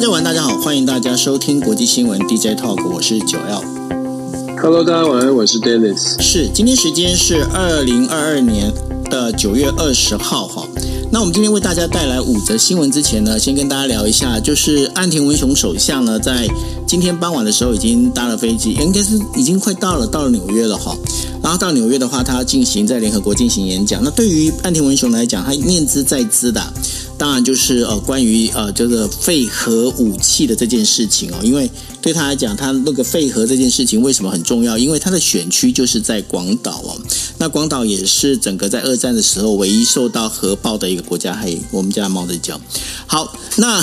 大家晚，大家好，欢迎大家收听国际新闻 DJ Talk，我是九 L。Hello，大家晚安，我是 Dennis。是，今天时间是二零二二年的九月二十号哈。那我们今天为大家带来五则新闻之前呢，先跟大家聊一下，就是岸田文雄首相呢，在今天傍晚的时候已经搭了飞机，应该是已经快到了，到了纽约了哈。然后到纽约的话，他要进行在联合国进行演讲。那对于岸田文雄来讲，他念兹在兹的。当然就是呃，关于呃，这个废核武器的这件事情哦，因为对他来讲，他那个废核这件事情为什么很重要？因为他的选区就是在广岛哦，那广岛也是整个在二战的时候唯一受到核爆的一个国家。嘿，我们家猫在叫。好，那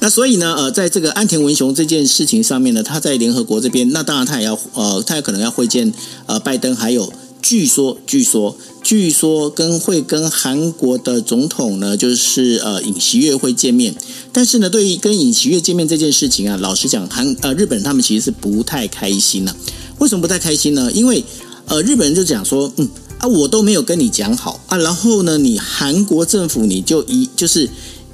那所以呢，呃，在这个安田文雄这件事情上面呢，他在联合国这边，那当然他也要呃，他也可能要会见呃拜登，还有据说据说。据说跟会跟韩国的总统呢，就是呃尹锡悦会见面，但是呢，对于跟尹锡悦见面这件事情啊，老实讲，韩呃日本他们其实是不太开心呐、啊。为什么不太开心呢？因为呃日本人就讲说，嗯啊，我都没有跟你讲好啊，然后呢，你韩国政府你就一就是。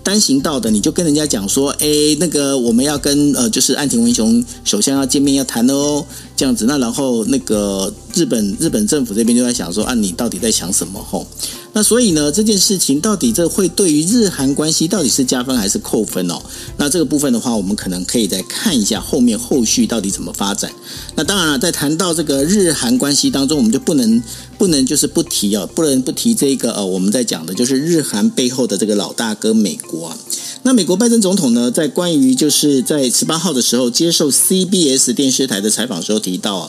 单行道的，你就跟人家讲说，哎，那个我们要跟呃，就是岸田文雄首先要见面要谈的哦，这样子。那然后那个日本日本政府这边就在想说，啊，你到底在想什么？吼。那所以呢，这件事情到底这会对于日韩关系到底是加分还是扣分哦？那这个部分的话，我们可能可以再看一下后面后续到底怎么发展。那当然了，在谈到这个日韩关系当中，我们就不能不能就是不提哦，不能不提这个呃，我们在讲的就是日韩背后的这个老大哥美国啊。那美国拜登总统呢，在关于就是在十八号的时候接受 CBS 电视台的采访时候提到啊。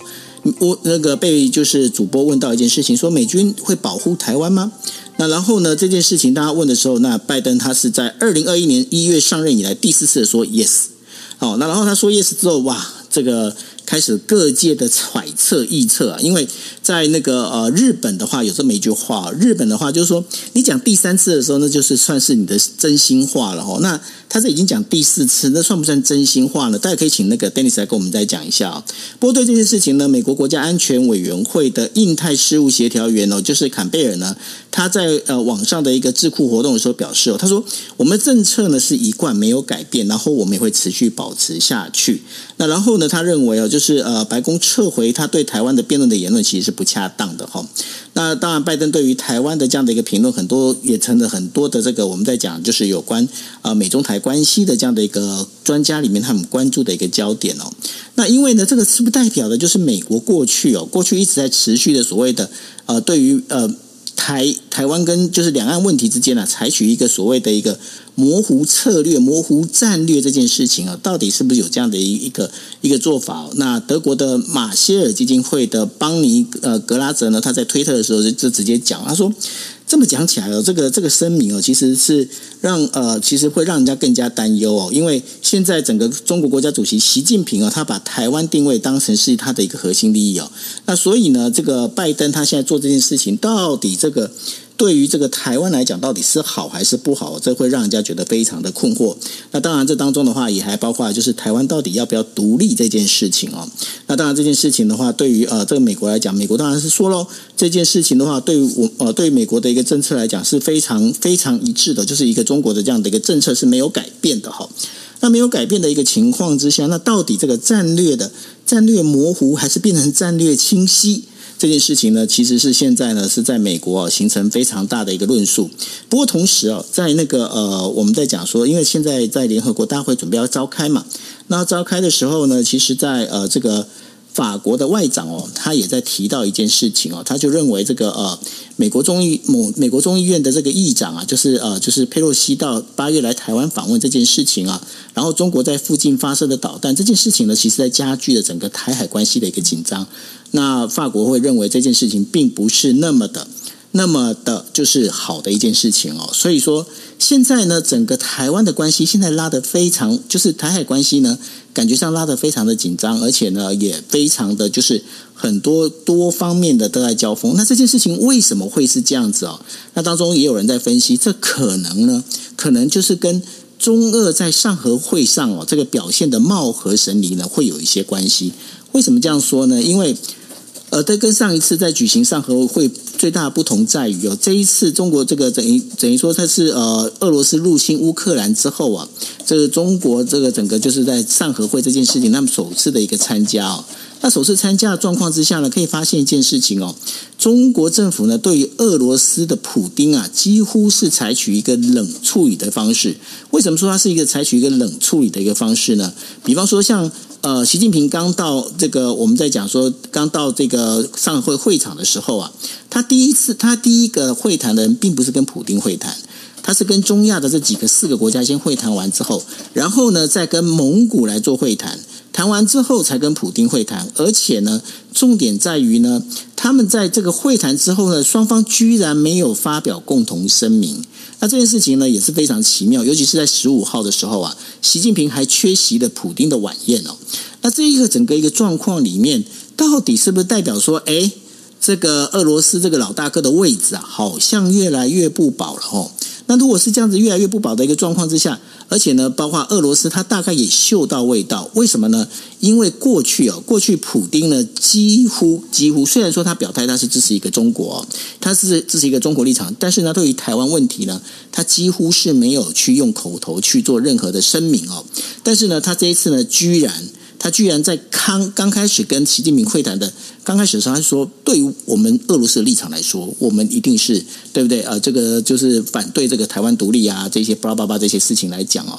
我那个被就是主播问到一件事情，说美军会保护台湾吗？那然后呢，这件事情大家问的时候，那拜登他是在二零二一年一月上任以来第四次说 yes。好，那然后他说 yes 之后，哇，这个。开始各界的揣测臆测啊，因为在那个呃日本的话有这么一句话，日本的话就是说，你讲第三次的时候，那就是算是你的真心话了哦。那他是已经讲第四次，那算不算真心话呢？大家可以请那个 Dennis 来跟我们再讲一下啊。不过对这件事情呢，美国国家安全委员会的印太事务协调员哦，就是坎贝尔呢，他在呃网上的一个智库活动的时候表示哦，他说我们政策呢是一贯没有改变，然后我们也会持续保持下去。那然后呢，他认为哦就。就是呃，白宫撤回他对台湾的辩论的言论，其实是不恰当的哈。那当然，拜登对于台湾的这样的一个评论，很多也成了很多的这个我们在讲，就是有关啊美中台关系的这样的一个专家里面他们关注的一个焦点哦。那因为呢，这个是不代表的就是美国过去哦，过去一直在持续的所谓的呃，对于呃台台湾跟就是两岸问题之间呢，采取一个所谓的一个。模糊策略、模糊战略这件事情啊，到底是不是有这样的一一个一个做法？那德国的马歇尔基金会的邦尼呃格拉泽呢，他在推特的时候就就直接讲，他说这么讲起来哦，这个这个声明哦，其实是让呃，其实会让人家更加担忧哦，因为现在整个中国国家主席习近平啊，他把台湾定位当成是他的一个核心利益哦，那所以呢，这个拜登他现在做这件事情，到底这个。对于这个台湾来讲，到底是好还是不好？这会让人家觉得非常的困惑。那当然，这当中的话也还包括就是台湾到底要不要独立这件事情哦。那当然，这件事情的话，对于呃这个美国来讲，美国当然是说喽，这件事情的话，对于我呃对于美国的一个政策来讲是非常非常一致的，就是一个中国的这样的一个政策是没有改变的哈。那没有改变的一个情况之下，那到底这个战略的战略模糊还是变成战略清晰？这件事情呢，其实是现在呢是在美国啊形成非常大的一个论述。不过同时啊，在那个呃，我们在讲说，因为现在在联合国大会准备要召开嘛，那召开的时候呢，其实在呃这个。法国的外长哦，他也在提到一件事情哦，他就认为这个呃，美国众议某美国众议院的这个议长啊，就是呃，就是佩洛西到八月来台湾访问这件事情啊，然后中国在附近发射的导弹这件事情呢，其实在加剧了整个台海关系的一个紧张。那法国会认为这件事情并不是那么的。那么的，就是好的一件事情哦。所以说，现在呢，整个台湾的关系现在拉得非常，就是台海关系呢，感觉上拉得非常的紧张，而且呢，也非常的就是很多多方面的都在交锋。那这件事情为什么会是这样子哦？那当中也有人在分析，这可能呢，可能就是跟中俄在上合会上哦，这个表现的貌合神离呢，会有一些关系。为什么这样说呢？因为。呃，这跟上一次在举行上合会最大的不同在于哦，这一次中国这个等于等于说它是呃俄罗斯入侵乌克兰之后啊，这个中国这个整个就是在上合会这件事情，他们首次的一个参加哦。那首次参加的状况之下呢，可以发现一件事情哦，中国政府呢对于俄罗斯的普丁啊，几乎是采取一个冷处理的方式。为什么说它是一个采取一个冷处理的一个方式呢？比方说像呃，习近平刚到这个，我们在讲说刚到这个上会会场的时候啊，他第一次他第一个会谈的人并不是跟普丁会谈，他是跟中亚的这几个四个国家先会谈完之后，然后呢再跟蒙古来做会谈。谈完之后才跟普丁会谈，而且呢，重点在于呢，他们在这个会谈之后呢，双方居然没有发表共同声明。那这件事情呢也是非常奇妙，尤其是在十五号的时候啊，习近平还缺席了普丁的晚宴哦。那这一个整个一个状况里面，到底是不是代表说，哎，这个俄罗斯这个老大哥的位置啊，好像越来越不保了哦？那如果是这样子越来越不保的一个状况之下，而且呢，包括俄罗斯，他大概也嗅到味道。为什么呢？因为过去哦，过去普丁呢，几乎几乎虽然说他表态他是支持一个中国，他是支持一个中国立场，但是呢，对于台湾问题呢，他几乎是没有去用口头去做任何的声明哦。但是呢，他这一次呢，居然。他居然在刚刚开始跟习近平会谈的刚开始的时候，他说：“对于我们俄罗斯的立场来说，我们一定是对不对？呃，这个就是反对这个台湾独立啊，这些巴拉巴拉这些事情来讲哦。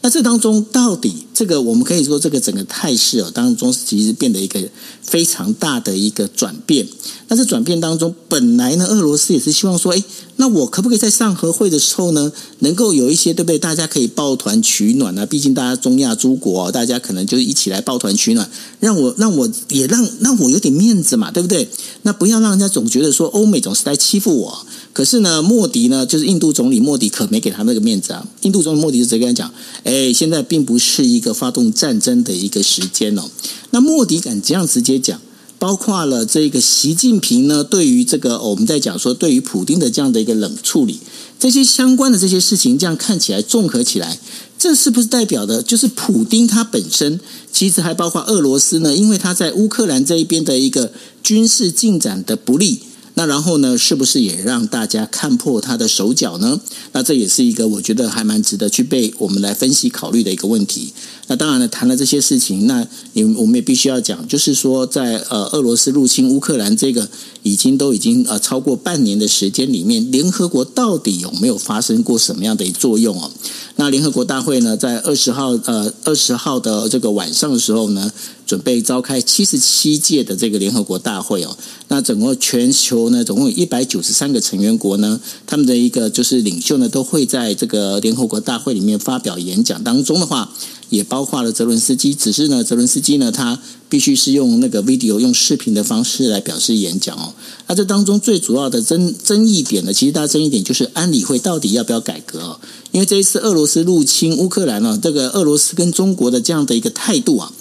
那这当中到底这个我们可以说，这个整个态势哦当中其实变得一个非常大的一个转变。那这转变当中，本来呢，俄罗斯也是希望说，哎。”那我可不可以在上合会的时候呢，能够有一些对不对？大家可以抱团取暖、啊？毕竟大家中亚诸国、啊，大家可能就一起来抱团取暖，让我让我也让让我有点面面子嘛，对不对？那不要让人家总觉得说欧美总是在欺负我。可是呢，莫迪呢，就是印度总理莫迪可没给他那个面子啊。印度总理莫迪就直接跟他讲：“哎，现在并不是一个发动战争的一个时间哦。”那莫迪敢这样直接讲。包括了这个习近平呢，对于这个我们在讲说，对于普丁的这样的一个冷处理，这些相关的这些事情，这样看起来综合起来，这是不是代表的，就是普丁他本身，其实还包括俄罗斯呢？因为他在乌克兰这一边的一个军事进展的不利。那然后呢，是不是也让大家看破他的手脚呢？那这也是一个我觉得还蛮值得去被我们来分析考虑的一个问题。那当然了，谈了这些事情，那你我们也必须要讲，就是说在呃俄罗斯入侵乌克兰这个已经都已经呃超过半年的时间里面，联合国到底有没有发生过什么样的作用哦？那联合国大会呢，在二十号呃二十号的这个晚上的时候呢，准备召开七十七届的这个联合国大会哦。那整个全球呢，总共有一百九十三个成员国呢，他们的一个就是领袖呢，都会在这个联合国大会里面发表演讲。当中的话，也包括了泽伦斯基。只是呢，泽伦斯基呢，他必须是用那个 video 用视频的方式来表示演讲哦。那这当中最主要的争争议点呢，其实大家争议点就是安理会到底要不要改革哦？因为这一次俄罗斯入侵乌克兰呢，这个俄罗斯跟中国的这样的一个态度啊。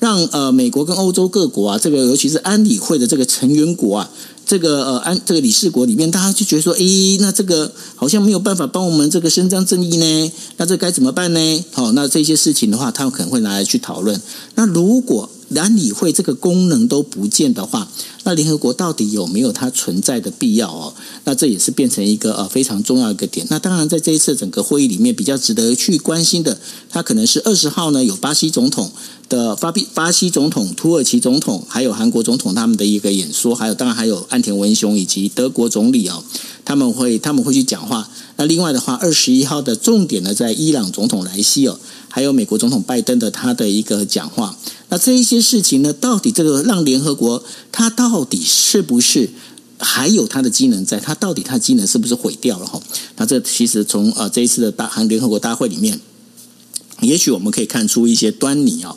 让呃美国跟欧洲各国啊，这个尤其是安理会的这个成员国啊，这个呃安这个理事国里面，大家就觉得说，诶，那这个好像没有办法帮我们这个伸张正义呢，那这该怎么办呢？好，那这些事情的话，他们可能会拿来去讨论。那如果安理会这个功能都不见的话，那联合国到底有没有它存在的必要哦？那这也是变成一个呃非常重要一个点。那当然，在这一次整个会议里面，比较值得去关心的，它可能是二十号呢有巴西总统。的巴比巴西总统、土耳其总统，还有韩国总统他们的一个演说，还有当然还有岸田文雄以及德国总理哦，他们会他们会去讲话。那另外的话，二十一号的重点呢，在伊朗总统莱西哦，还有美国总统拜登的他的一个讲话。那这一些事情呢，到底这个让联合国它到底是不是还有它的机能在？它到底它的机能是不是毁掉了哈？那这其实从呃这一次的大韩联合国大会里面，也许我们可以看出一些端倪啊。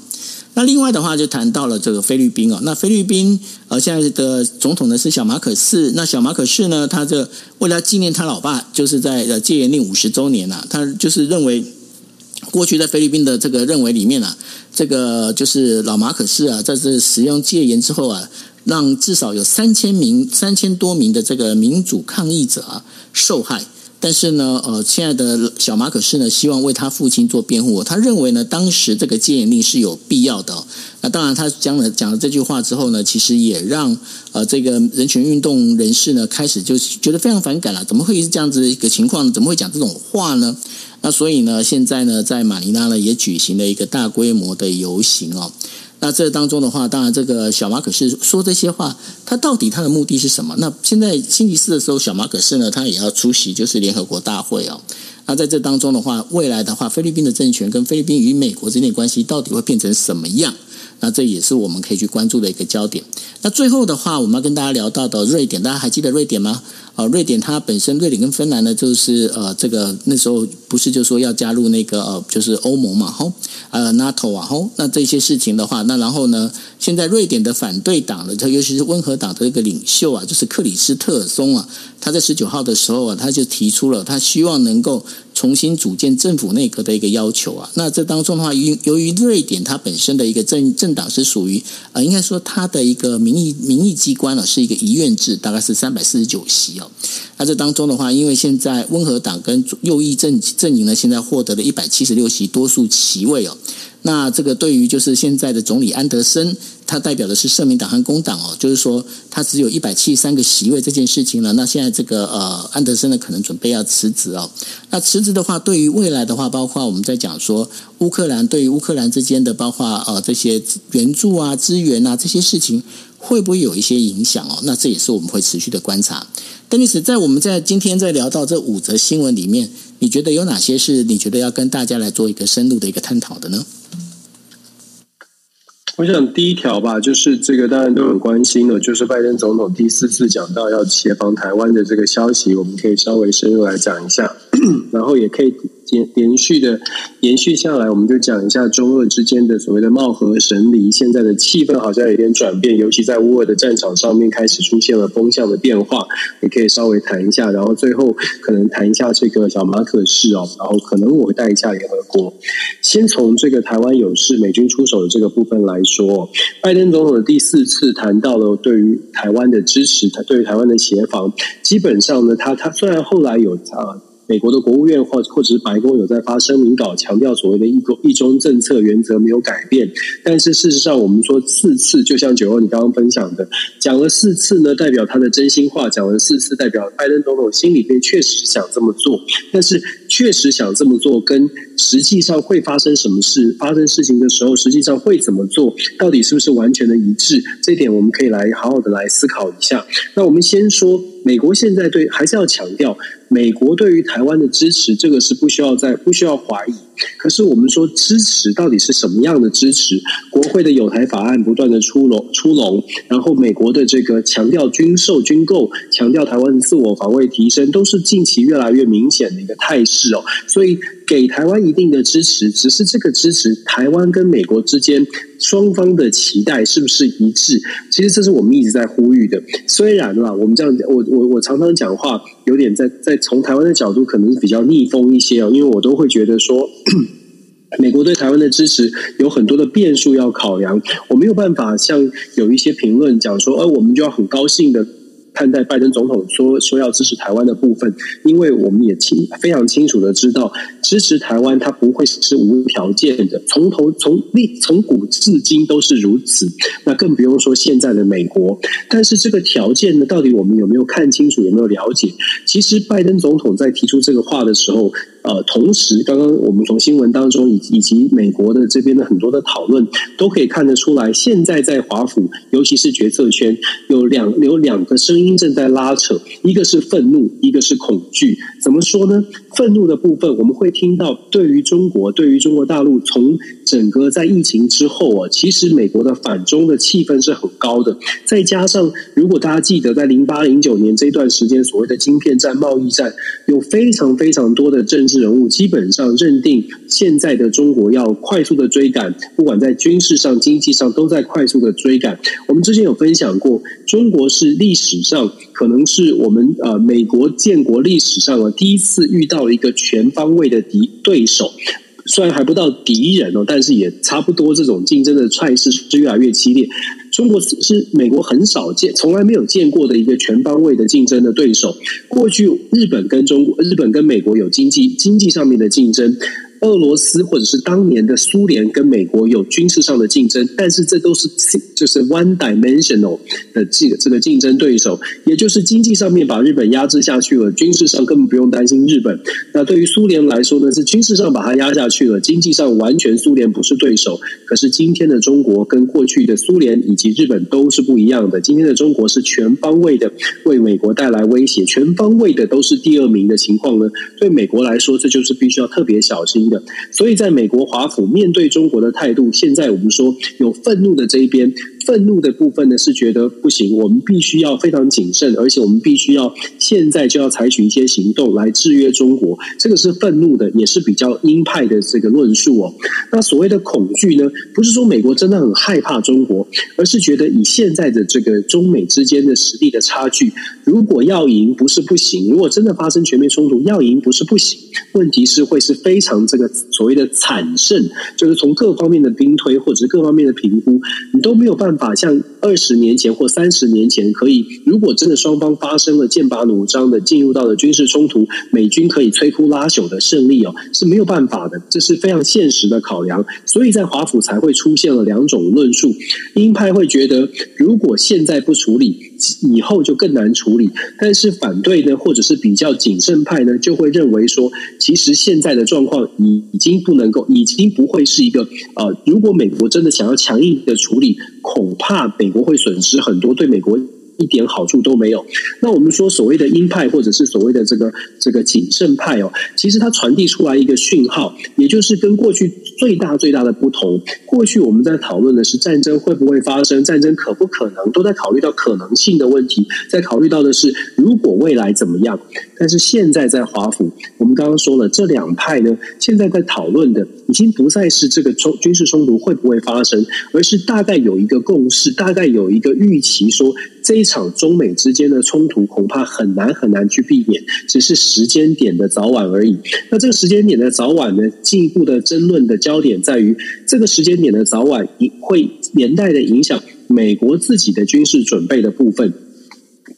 那另外的话，就谈到了这个菲律宾哦。那菲律宾呃，现在的总统呢是小马可仕。那小马可仕呢，他这为了纪念他老爸，就是在呃戒严令五十周年呐、啊，他就是认为过去在菲律宾的这个认为里面啊，这个就是老马可仕啊，在这使用戒严之后啊，让至少有三千名、三千多名的这个民主抗议者啊受害。但是呢，呃，亲爱的小马可仕呢，希望为他父亲做辩护。他认为呢，当时这个戒严令是有必要的。那当然，他讲了讲了这句话之后呢，其实也让呃这个人权运动人士呢，开始就觉得非常反感了。怎么会是这样子的一个情况？怎么会讲这种话呢？那所以呢，现在呢，在马尼拉呢，也举行了一个大规模的游行哦。那这当中的话，当然这个小马可仕说这些话，他到底他的目的是什么？那现在星期四的时候，小马可仕呢，他也要出席就是联合国大会哦。那在这当中的话，未来的话，菲律宾的政权跟菲律宾与美国之间的关系到底会变成什么样？那这也是我们可以去关注的一个焦点。那最后的话，我们要跟大家聊到的瑞典，大家还记得瑞典吗？啊，瑞典它本身，瑞典跟芬兰呢，就是呃，这个那时候不是就说要加入那个呃，就是欧盟嘛，吼，呃，NATO 啊，吼，那这些事情的话，那然后呢，现在瑞典的反对党的，它尤其是温和党的一个领袖啊，就是克里斯特尔松啊，他在十九号的时候啊，他就提出了他希望能够重新组建政府内阁的一个要求啊。那这当中的话，由由于瑞典它本身的一个政政党是属于呃，应该说它的一个民意民意机关呢，是一个一院制，大概是三百四十九席哦。那这当中的话，因为现在温和党跟右翼阵阵营呢，现在获得了一百七十六席多数席位哦。那这个对于就是现在的总理安德森，他代表的是社民党和工党哦，就是说他只有一百七十三个席位这件事情呢，那现在这个呃安德森呢，可能准备要辞职哦。那辞职的话，对于未来的话，包括我们在讲说乌克兰对于乌克兰之间的，包括呃这些援助啊、资源啊这些事情，会不会有一些影响哦？那这也是我们会持续的观察。邓律师，在我们在今天在聊到这五则新闻里面，你觉得有哪些是你觉得要跟大家来做一个深入的一个探讨的呢？我想第一条吧，就是这个当然都很关心的，就是拜登总统第四次讲到要协防台湾的这个消息，我们可以稍微深入来讲一下，然后也可以。连连续的延续下来，我们就讲一下中俄之间的所谓的貌合神离。现在的气氛好像有点转变，尤其在乌俄的战场上面开始出现了风向的变化。也可以稍微谈一下，然后最后可能谈一下这个小马可仕哦，然后可能我会带一下联合国。先从这个台湾有事、美军出手的这个部分来说，拜登总统的第四次谈到了对于台湾的支持，他对于台湾的协防，基本上呢，他他虽然后来有啊。美国的国务院或或者是白宫有在发声明稿，强调所谓的一国一中政策原则没有改变。但是事实上，我们说四次，就像九欧你刚刚分享的，讲了四次呢，代表他的真心话；讲了四次，代表拜登总统心里边确实想这么做。但是确实想这么做，跟实际上会发生什么事，发生事情的时候，实际上会怎么做，到底是不是完全的一致？这点我们可以来好好的来思考一下。那我们先说，美国现在对还是要强调。美国对于台湾的支持，这个是不需要再不需要怀疑。可是我们说支持到底是什么样的支持？国会的友台法案不断的出笼出笼，然后美国的这个强调军售军购，强调台湾的自我防卫提升，都是近期越来越明显的一个态势哦。所以给台湾一定的支持，只是这个支持台湾跟美国之间双方的期待是不是一致？其实这是我们一直在呼吁的。虽然啦，我们这样，我我我常常讲话有点在在从台湾的角度可能是比较逆风一些哦，因为我都会觉得说。美国对台湾的支持有很多的变数要考量，我没有办法像有一些评论讲说，呃，我们就要很高兴的。看待拜登总统说说要支持台湾的部分，因为我们也清非常清楚的知道，支持台湾它不会是无条件的，从头从历从古至今都是如此。那更不用说现在的美国。但是这个条件呢，到底我们有没有看清楚，有没有了解？其实拜登总统在提出这个话的时候，呃，同时刚刚我们从新闻当中以以及美国的这边的很多的讨论，都可以看得出来，现在在华府，尤其是决策圈，有两有两个声音。正在拉扯，一个是愤怒，一个是恐惧。怎么说呢？愤怒的部分，我们会听到对于中国，对于中国大陆，从整个在疫情之后啊，其实美国的反中的气氛是很高的。再加上，如果大家记得，在零八零九年这段时间，所谓的晶片战、贸易战，有非常非常多的政治人物，基本上认定现在的中国要快速的追赶，不管在军事上、经济上，都在快速的追赶。我们之前有分享过，中国是历史上可能是我们呃美国建国历史上啊第一次遇到。一个全方位的敌对手，虽然还不到敌人哦，但是也差不多。这种竞争的态势是越来越激烈。中国是美国很少见、从来没有见过的一个全方位的竞争的对手。过去日本跟中国、日本跟美国有经济经济上面的竞争。俄罗斯或者是当年的苏联跟美国有军事上的竞争，但是这都是就是 one dimensional 的这个这个竞争对手，也就是经济上面把日本压制下去了，军事上根本不用担心日本。那对于苏联来说呢，是军事上把它压下去了，经济上完全苏联不是对手。可是今天的中国跟过去的苏联以及日本都是不一样的，今天的中国是全方位的为美国带来威胁，全方位的都是第二名的情况呢。对美国来说，这就是必须要特别小心。所以，在美国华府面对中国的态度，现在我们说有愤怒的这一边。愤怒的部分呢，是觉得不行，我们必须要非常谨慎，而且我们必须要现在就要采取一些行动来制约中国。这个是愤怒的，也是比较鹰派的这个论述哦。那所谓的恐惧呢，不是说美国真的很害怕中国，而是觉得以现在的这个中美之间的实力的差距，如果要赢不是不行，如果真的发生全面冲突，要赢不是不行，问题是会是非常这这个所谓的惨胜，就是从各方面的兵推或者是各方面的评估，你都没有办。法像二十年前或三十年前，可以如果真的双方发生了剑拔弩张的进入到了军事冲突，美军可以摧枯拉朽的胜利哦，是没有办法的，这是非常现实的考量。所以在华府才会出现了两种论述：鹰派会觉得，如果现在不处理，以后就更难处理；但是反对呢，或者是比较谨慎派呢，就会认为说，其实现在的状况已已经不能够，已经不会是一个呃，如果美国真的想要强硬的处理，恐怕美国会损失很多，对美国。一点好处都没有。那我们说所谓的鹰派，或者是所谓的这个这个谨慎派哦，其实它传递出来一个讯号，也就是跟过去最大最大的不同。过去我们在讨论的是战争会不会发生，战争可不可能，都在考虑到可能性的问题，在考虑到的是如果未来怎么样。但是现在在华府，我们刚刚说了，这两派呢，现在在讨论的已经不再是这个冲军事冲突会不会发生，而是大概有一个共识，大概有一个预期说，这一场中美之间的冲突恐怕很难很难去避免，只是时间点的早晚而已。那这个时间点的早晚呢，进一步的争论的焦点在于，这个时间点的早晚会连带的影响美国自己的军事准备的部分。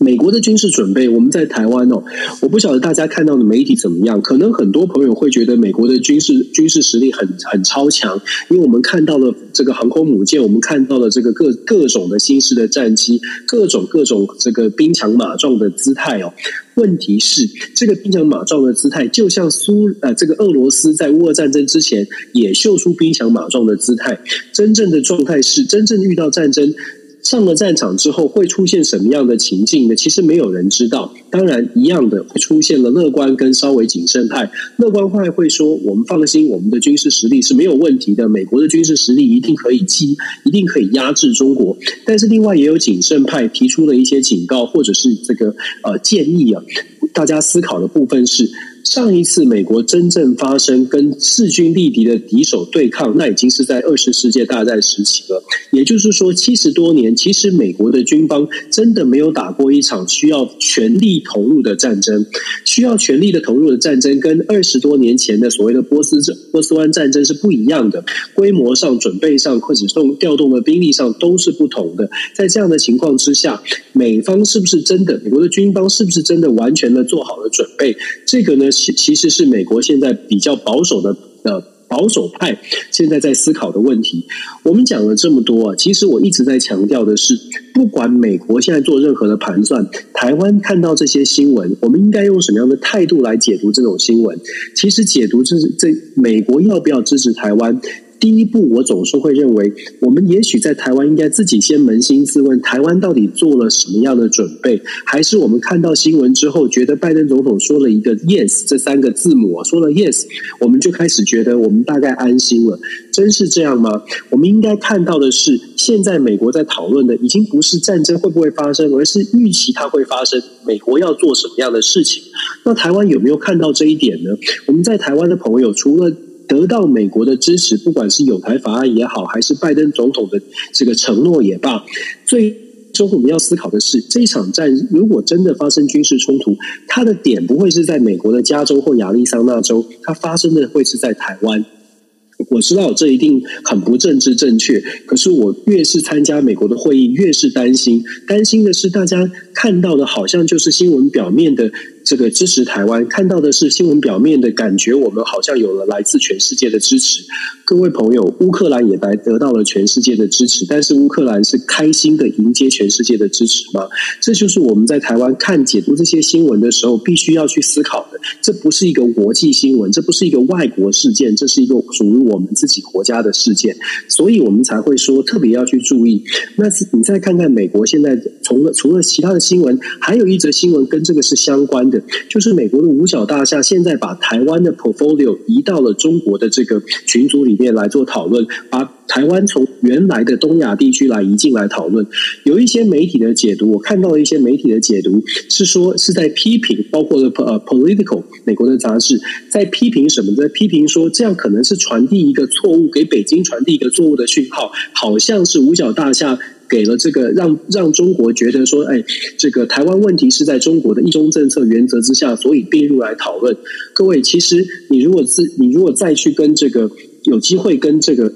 美国的军事准备，我们在台湾哦，我不晓得大家看到的媒体怎么样。可能很多朋友会觉得美国的军事军事实力很很超强，因为我们看到了这个航空母舰，我们看到了这个各各种的新式的战机，各种各种这个兵强马壮的姿态哦。问题是，这个兵强马壮的姿态，就像苏呃这个俄罗斯在乌俄战争之前也秀出兵强马壮的姿态。真正的状态是，真正遇到战争。上了战场之后会出现什么样的情境呢？其实没有人知道。当然，一样的会出现了乐观跟稍微谨慎派。乐观派会说：“我们放心，我们的军事实力是没有问题的，美国的军事实力一定可以击，一定可以压制中国。”但是另外也有谨慎派提出了一些警告或者是这个呃建议啊，大家思考的部分是。上一次美国真正发生跟势均力敌的敌手对抗，那已经是在二十世界大战时期了。也就是说，七十多年，其实美国的军方真的没有打过一场需要全力投入的战争。需要全力的投入的战争，跟二十多年前的所谓的波斯波斯湾战争是不一样的。规模上、准备上，或者动调动的兵力上都是不同的。在这样的情况之下，美方是不是真的？美国的军方是不是真的完全的做好了准备？这个呢？其其实是美国现在比较保守的呃保守派现在在思考的问题。我们讲了这么多啊，其实我一直在强调的是，不管美国现在做任何的盘算，台湾看到这些新闻，我们应该用什么样的态度来解读这种新闻？其实解读这这美国要不要支持台湾？第一步，我总是会认为，我们也许在台湾应该自己先扪心自问：台湾到底做了什么样的准备？还是我们看到新闻之后，觉得拜登总统说了一个 “yes” 这三个字母，说了 “yes”，我们就开始觉得我们大概安心了？真是这样吗？我们应该看到的是，现在美国在讨论的已经不是战争会不会发生，而是预期它会发生，美国要做什么样的事情？那台湾有没有看到这一点呢？我们在台湾的朋友，除了得到美国的支持，不管是友台法案也好，还是拜登总统的这个承诺也罢，最终我们要思考的是，这场战如果真的发生军事冲突，它的点不会是在美国的加州或亚利桑那州，它发生的会是在台湾。我知道这一定很不政治正确，可是我越是参加美国的会议，越是担心。担心的是，大家看到的好像就是新闻表面的。这个支持台湾，看到的是新闻表面的感觉，我们好像有了来自全世界的支持。各位朋友，乌克兰也来得到了全世界的支持，但是乌克兰是开心的迎接全世界的支持吗？这就是我们在台湾看解读这些新闻的时候，必须要去思考的。这不是一个国际新闻，这不是一个外国事件，这是一个属于我们自己国家的事件，所以我们才会说特别要去注意。那你再看看美国现在，除了除了其他的新闻，还有一则新闻跟这个是相关的。就是美国的五角大厦现在把台湾的 portfolio 移到了中国的这个群组里面来做讨论，把台湾从原来的东亚地区来移进来讨论。有一些媒体的解读，我看到了一些媒体的解读是说是在批评，包括了呃 political 美国的杂志在批评什么？在批评说这样可能是传递一个错误，给北京传递一个错误的讯号，好像是五角大厦。给了这个让让中国觉得说，哎，这个台湾问题是在中国的一中政策原则之下，所以并入来讨论。各位，其实你如果自你如果再去跟这个有机会跟这个。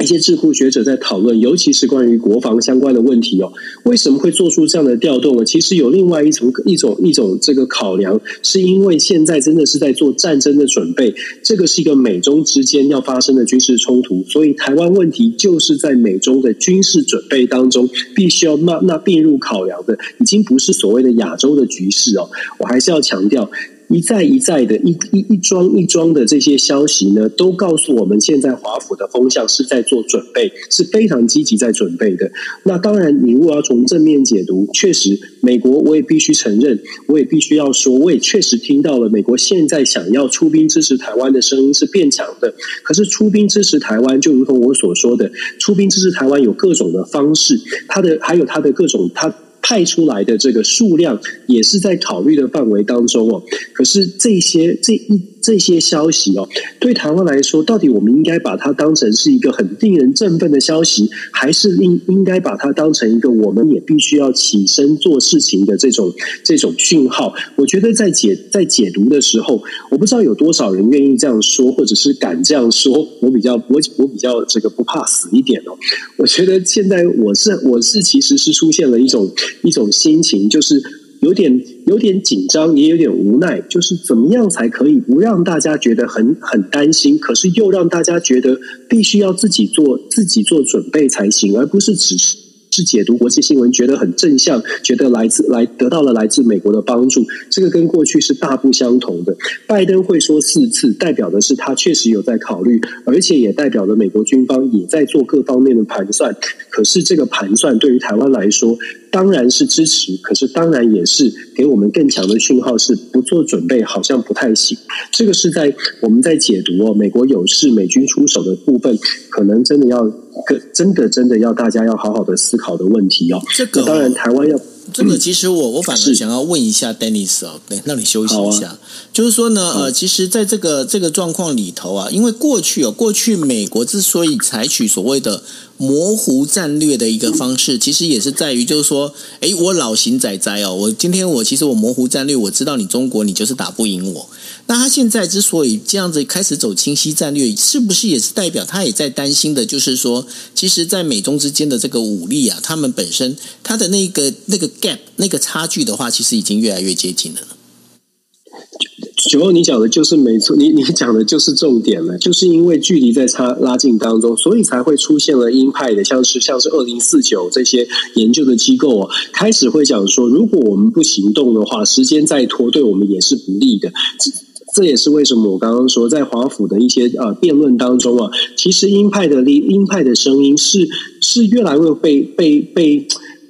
一些智库学者在讨论，尤其是关于国防相关的问题哦。为什么会做出这样的调动呢？其实有另外一层一种一种这个考量，是因为现在真的是在做战争的准备。这个是一个美中之间要发生的军事冲突，所以台湾问题就是在美中的军事准备当中，必须要纳纳并入考量的，已经不是所谓的亚洲的局势哦。我还是要强调。一再一再的一一一桩一桩的这些消息呢，都告诉我们，现在华府的风向是在做准备，是非常积极在准备的。那当然，你如果要从正面解读，确实，美国我也必须承认，我也必须要说，我也确实听到了美国现在想要出兵支持台湾的声音是变强的。可是出兵支持台湾，就如同我所说的，出兵支持台湾有各种的方式，它的还有它的各种它。派出来的这个数量也是在考虑的范围当中哦。可是这些这一这些消息哦，对台湾来说，到底我们应该把它当成是一个很令人振奋的消息，还是应应该把它当成一个我们也必须要起身做事情的这种这种讯号？我觉得在解在解读的时候，我不知道有多少人愿意这样说，或者是敢这样说。我比较我我比较这个不怕死一点哦。我觉得现在我是我是其实是出现了一种。一种心情就是有点有点紧张，也有点无奈，就是怎么样才可以不让大家觉得很很担心，可是又让大家觉得必须要自己做自己做准备才行，而不是只是。是解读国际新闻，觉得很正向，觉得来自来得到了来自美国的帮助，这个跟过去是大不相同的。拜登会说四次，代表的是他确实有在考虑，而且也代表了美国军方也在做各方面的盘算。可是这个盘算对于台湾来说，当然是支持，可是当然也是给我们更强的讯号，是不做准备好像不太行。这个是在我们在解读哦，美国有事，美军出手的部分，可能真的要。真的真的要大家要好好的思考的问题哦。这个当然，台湾要这个其实我我反而想要问一下 Dennis 哦，对，让你休息一下。就是说呢，呃，其实在这个这个状况里头啊，因为过去哦，过去美国之所以采取所谓的模糊战略的一个方式，其实也是在于就是说，诶，我老型仔仔哦，我今天我其实我模糊战略，我知道你中国你就是打不赢我。那他现在之所以这样子开始走清晰战略，是不是也是代表他也在担心的？就是说，其实，在美中之间的这个武力啊，他们本身他的那个那个 gap 那个差距的话，其实已经越来越接近了。九欧，你讲的就是没错，你 你讲的就是重点了，就是因为距离在差拉近当中，所以才会出现了鹰派的，像是像是二零四九这些研究的机构哦，开始会讲说，如果我们不行动的话，时间再拖，对我们也是不利的。这也是为什么我刚刚说，在华府的一些呃辩论当中啊，其实鹰派的力鹰派的声音是是越来越被被被。被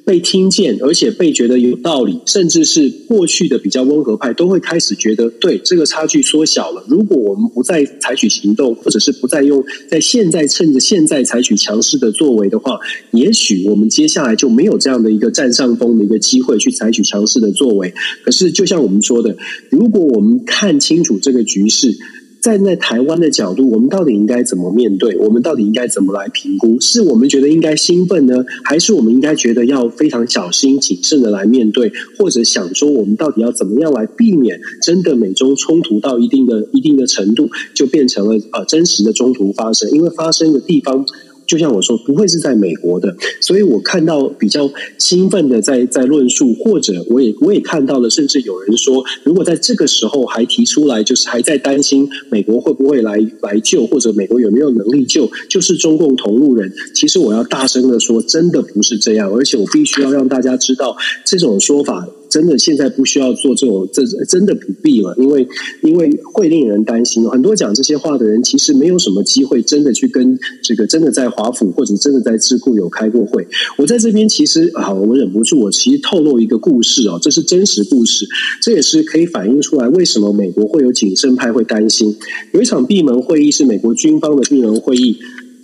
被听见，而且被觉得有道理，甚至是过去的比较温和派都会开始觉得，对这个差距缩小了。如果我们不再采取行动，或者是不再用在现在趁着现在采取强势的作为的话，也许我们接下来就没有这样的一个占上风的一个机会去采取强势的作为。可是，就像我们说的，如果我们看清楚这个局势。站在台湾的角度，我们到底应该怎么面对？我们到底应该怎么来评估？是我们觉得应该兴奋呢，还是我们应该觉得要非常小心谨慎的来面对？或者想说，我们到底要怎么样来避免真的美中冲突到一定的一定的程度，就变成了呃真实的中途发生？因为发生的地方。就像我说，不会是在美国的，所以我看到比较兴奋的在在论述，或者我也我也看到了，甚至有人说，如果在这个时候还提出来，就是还在担心美国会不会来来救，或者美国有没有能力救，就是中共同路人。其实我要大声的说，真的不是这样，而且我必须要让大家知道这种说法。真的现在不需要做这种，这真的不必了，因为因为会令人担心。很多讲这些话的人，其实没有什么机会真的去跟这个真的在华府或者真的在智库有开过会。我在这边其实啊，我忍不住，我其实透露一个故事哦，这是真实故事，这也是可以反映出来为什么美国会有谨慎派会担心。有一场闭门会议是美国军方的闭门会议，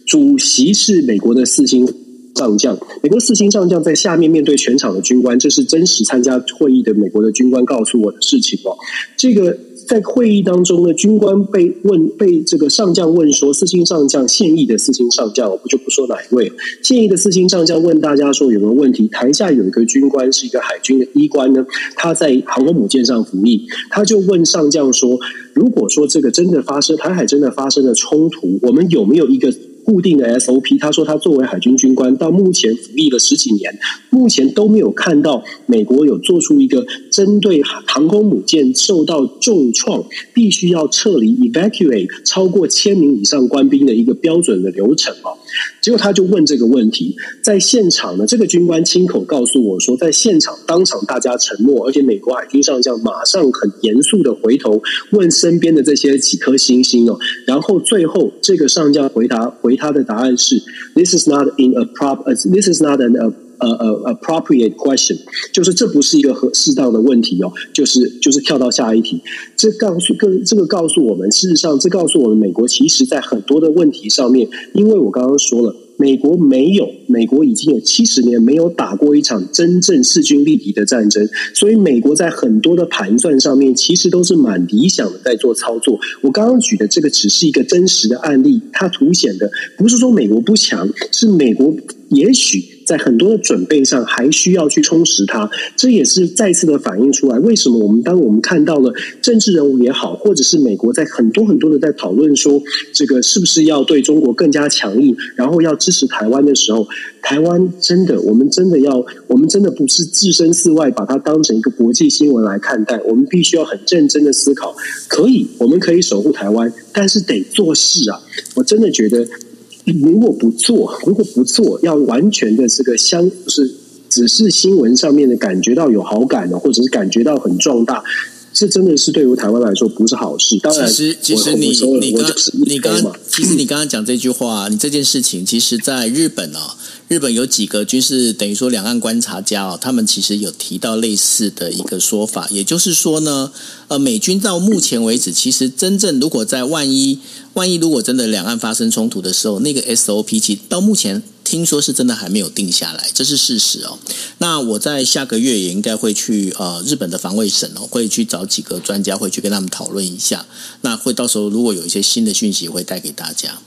主席是美国的四星。上将，美国四星上将在下面面对全场的军官，这是真实参加会议的美国的军官告诉我的事情哦。这个在会议当中呢，军官被问，被这个上将问说，四星上将现役的四星上将，我就不说哪一位，现役的四星上将问大家说有没有问题？台下有一个军官是一个海军的医官呢，他在航空母舰上服役，他就问上将说，如果说这个真的发生，台海真的发生了冲突，我们有没有一个？固定的 SOP，他说他作为海军军官到目前服役了十几年，目前都没有看到美国有做出一个针对航空母舰受到重创必须要撤离 evacuate 超过千名以上官兵的一个标准的流程啊。结果他就问这个问题，在现场呢，这个军官亲口告诉我说，在现场当场大家沉默，而且美国海军上将马上很严肃的回头问身边的这些几颗星星哦，然后最后这个上将回答回他的答案是，This is not in a prop, this is not an a a a appropriate question，就是这不是一个合适当的问题哦，就是就是跳到下一题，这告诉跟这个告诉我们，事实上这告诉我们，美国其实在很多的问题上面，因为我刚刚说了，美国没有，美国已经有七十年没有打过一场真正势均力敌的战争，所以美国在很多的盘算上面，其实都是蛮理想的在做操作。我刚刚举的这个只是一个真实的案例，它凸显的不是说美国不强，是美国也许。在很多的准备上，还需要去充实它。这也是再次的反映出来，为什么我们当我们看到了政治人物也好，或者是美国在很多很多的在讨论说，这个是不是要对中国更加强硬，然后要支持台湾的时候，台湾真的，我们真的要，我们真的不是置身事外，把它当成一个国际新闻来看待。我们必须要很认真的思考，可以，我们可以守护台湾，但是得做事啊！我真的觉得。如果不做，如果不做，要完全的这个相，是只是新闻上面的感觉到有好感的，或者是感觉到很壮大，这真的是对于台湾来说不是好事。当然，其实其实你你刚你刚其实你刚刚讲这句话，你这件事情，其实在日本啊。日本有几个军事等于说两岸观察家哦，他们其实有提到类似的一个说法，也就是说呢，呃，美军到目前为止，其实真正如果在万一万一如果真的两岸发生冲突的时候，那个 SOP 其实到目前听说是真的还没有定下来，这是事实哦。那我在下个月也应该会去呃日本的防卫省哦，会去找几个专家，会去跟他们讨论一下。那会到时候如果有一些新的讯息，会带给大家。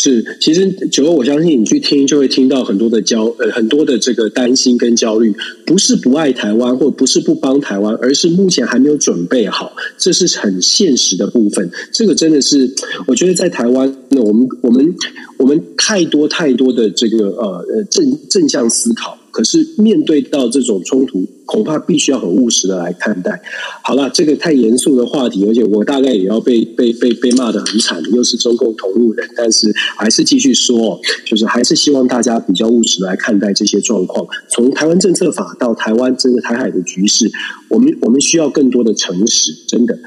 是，其实九欧，我相信你去听就会听到很多的焦，呃，很多的这个担心跟焦虑，不是不爱台湾，或不是不帮台湾，而是目前还没有准备好，这是很现实的部分。这个真的是，我觉得在台湾，那我们我们我们太多太多的这个呃呃正正向思考。可是面对到这种冲突，恐怕必须要很务实的来看待。好了，这个太严肃的话题，而且我大概也要被被被被骂得很惨，又是中共同路人，但是还是继续说，就是还是希望大家比较务实来看待这些状况。从台湾政策法到台湾这个台海的局势，我们我们需要更多的诚实，真的。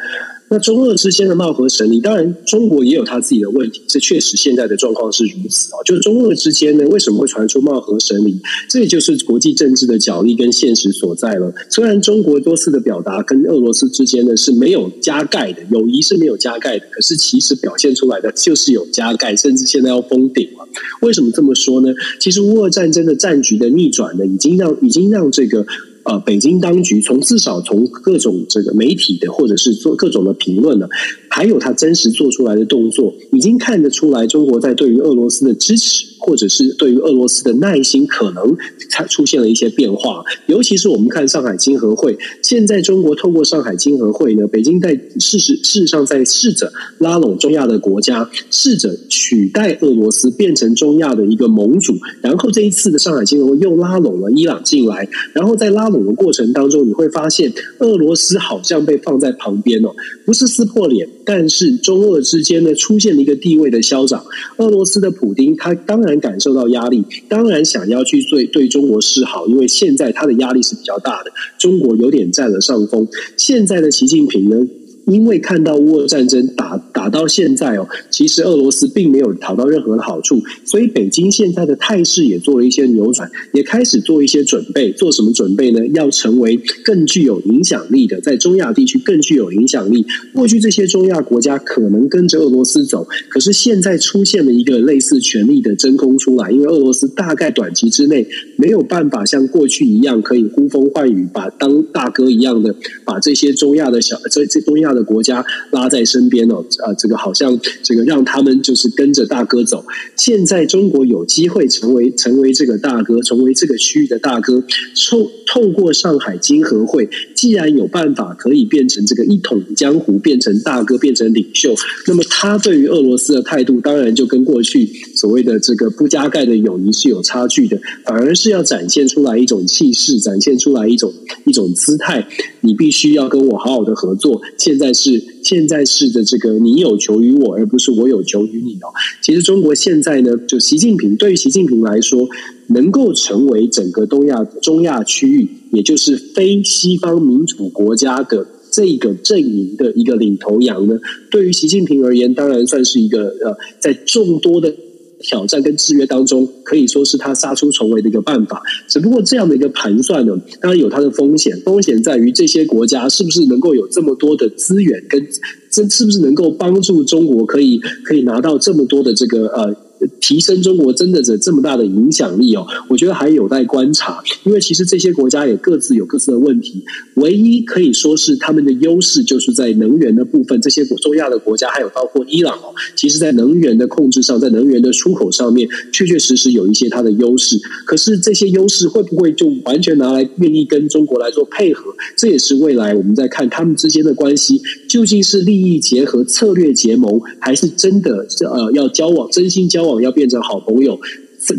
那中俄之间的貌合神离，当然中国也有他自己的问题，这确实现在的状况是如此啊。就是中俄之间呢，为什么会传出貌合神离？这也就是国际政治的角力跟现实所在了。虽然中国多次的表达跟俄罗斯之间呢是没有加盖的，友谊是没有加盖的，可是其实表现出来的就是有加盖，甚至现在要封顶了。为什么这么说呢？其实乌俄战争的战局的逆转呢，已经让已经让这个。呃，北京当局从至少从各种这个媒体的或者是做各种的评论呢，还有他真实做出来的动作，已经看得出来中国在对于俄罗斯的支持，或者是对于俄罗斯的耐心，可能才出现了一些变化。尤其是我们看上海经合会，现在中国透过上海经合会呢，北京在事实事实上在试着拉拢中亚的国家，试着取代俄罗斯变成中亚的一个盟主。然后这一次的上海经合会又拉拢了伊朗进来，然后在拉拢。的过程当中，你会发现俄罗斯好像被放在旁边哦，不是撕破脸，但是中俄之间呢出现了一个地位的消长。俄罗斯的普丁他当然感受到压力，当然想要去对对中国示好，因为现在他的压力是比较大的，中国有点占了上风。现在的习近平呢？因为看到乌俄战争打打到现在哦，其实俄罗斯并没有讨到任何的好处，所以北京现在的态势也做了一些扭转，也开始做一些准备。做什么准备呢？要成为更具有影响力的，在中亚地区更具有影响力。过去这些中亚国家可能跟着俄罗斯走，可是现在出现了一个类似权力的真空出来，因为俄罗斯大概短期之内没有办法像过去一样可以呼风唤雨，把当大哥一样的把这些中亚的小这这东亚他的。国家拉在身边哦，啊，这个好像这个让他们就是跟着大哥走。现在中国有机会成为成为这个大哥，成为这个区域的大哥。透透过上海金合会，既然有办法可以变成这个一统江湖，变成大哥，变成领袖，那么他对于俄罗斯的态度，当然就跟过去所谓的这个不加盖的友谊是有差距的，反而是要展现出来一种气势，展现出来一种一种姿态。你必须要跟我好好的合作。现在是现在是的这个你有求于我，而不是我有求于你哦。其实中国现在呢，就习近平对于习近平来说，能够成为整个东亚中亚区域，也就是非西方民主国家的这个阵营的一个领头羊呢，对于习近平而言，当然算是一个呃，在众多的。挑战跟制约当中，可以说是他杀出重围的一个办法。只不过这样的一个盘算呢，当然有它的风险。风险在于这些国家是不是能够有这么多的资源，跟这是不是能够帮助中国可以可以拿到这么多的这个呃。提升中国真的这这么大的影响力哦，我觉得还有待观察。因为其实这些国家也各自有各自的问题，唯一可以说是他们的优势就是在能源的部分。这些中亚的国家还有包括伊朗哦，其实在能源的控制上，在能源的出口上面，确确实实有一些它的优势。可是这些优势会不会就完全拿来愿意跟中国来做配合？这也是未来我们在看他们之间的关系，究竟是利益结合、策略结盟，还是真的呃要交往、真心交往？要变成好朋友，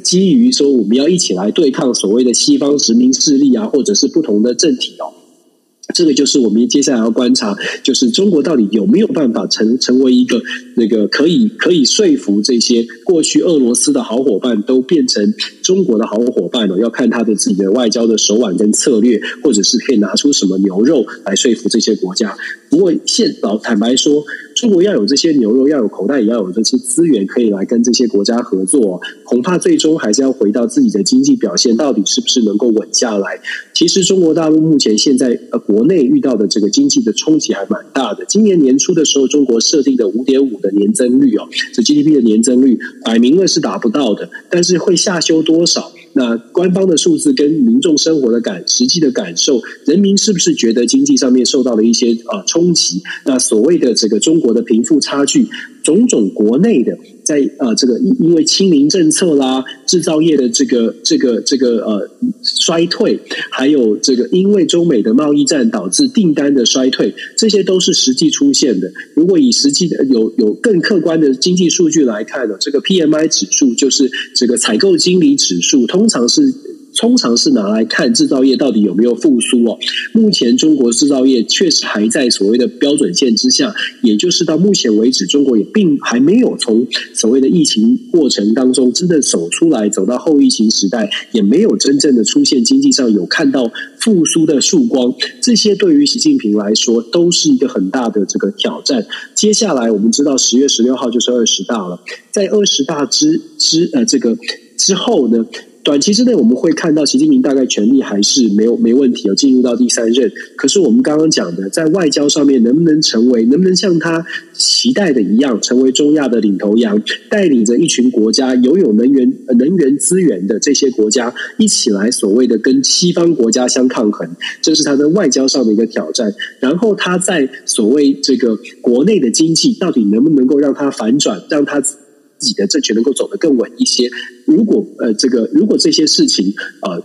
基于说我们要一起来对抗所谓的西方殖民势力啊，或者是不同的政体哦。这个就是我们接下来要观察，就是中国到底有没有办法成成为一个那个可以可以说服这些过去俄罗斯的好伙伴都变成中国的好伙伴呢？要看他的自己的外交的手腕跟策略，或者是可以拿出什么牛肉来说服这些国家。不过现老坦白说。中国要有这些牛肉，要有口袋，也要有这些资源，可以来跟这些国家合作。恐怕最终还是要回到自己的经济表现，到底是不是能够稳下来？其实中国大陆目前现在呃国内遇到的这个经济的冲击还蛮大的。今年年初的时候，中国设定的五点五的年增率哦，这 GDP 的年增率摆明了是达不到的，但是会下修多少？那官方的数字跟民众生活的感实际的感受，人民是不是觉得经济上面受到了一些啊冲击？那所谓的这个中国的贫富差距，种种国内的在呃这个因为清零政策啦，制造业的这个这个这个呃衰退，还有这个因为中美的贸易战导致订单的衰退，这些都是实际出现的。如果以实际的有有更客观的经济数据来看呢，这个 PMI 指数就是这个采购经理指数，通常是。通常是拿来看制造业到底有没有复苏哦。目前中国制造业确实还在所谓的标准线之下，也就是到目前为止，中国也并还没有从所谓的疫情过程当中真的走出来，走到后疫情时代，也没有真正的出现经济上有看到复苏的曙光。这些对于习近平来说都是一个很大的这个挑战。接下来我们知道十月十六号就是二十大了，在二十大之之呃这个之后呢？短期之内我们会看到习近平大概权力还是没有没问题，有进入到第三任。可是我们刚刚讲的，在外交上面能不能成为，能不能像他期待的一样，成为中亚的领头羊，带领着一群国家拥有能源能源资源的这些国家一起来所谓的跟西方国家相抗衡，这是他的外交上的一个挑战。然后他在所谓这个国内的经济，到底能不能够让他反转，让他自己的政权能够走得更稳一些？如果呃，这个如果这些事情呃。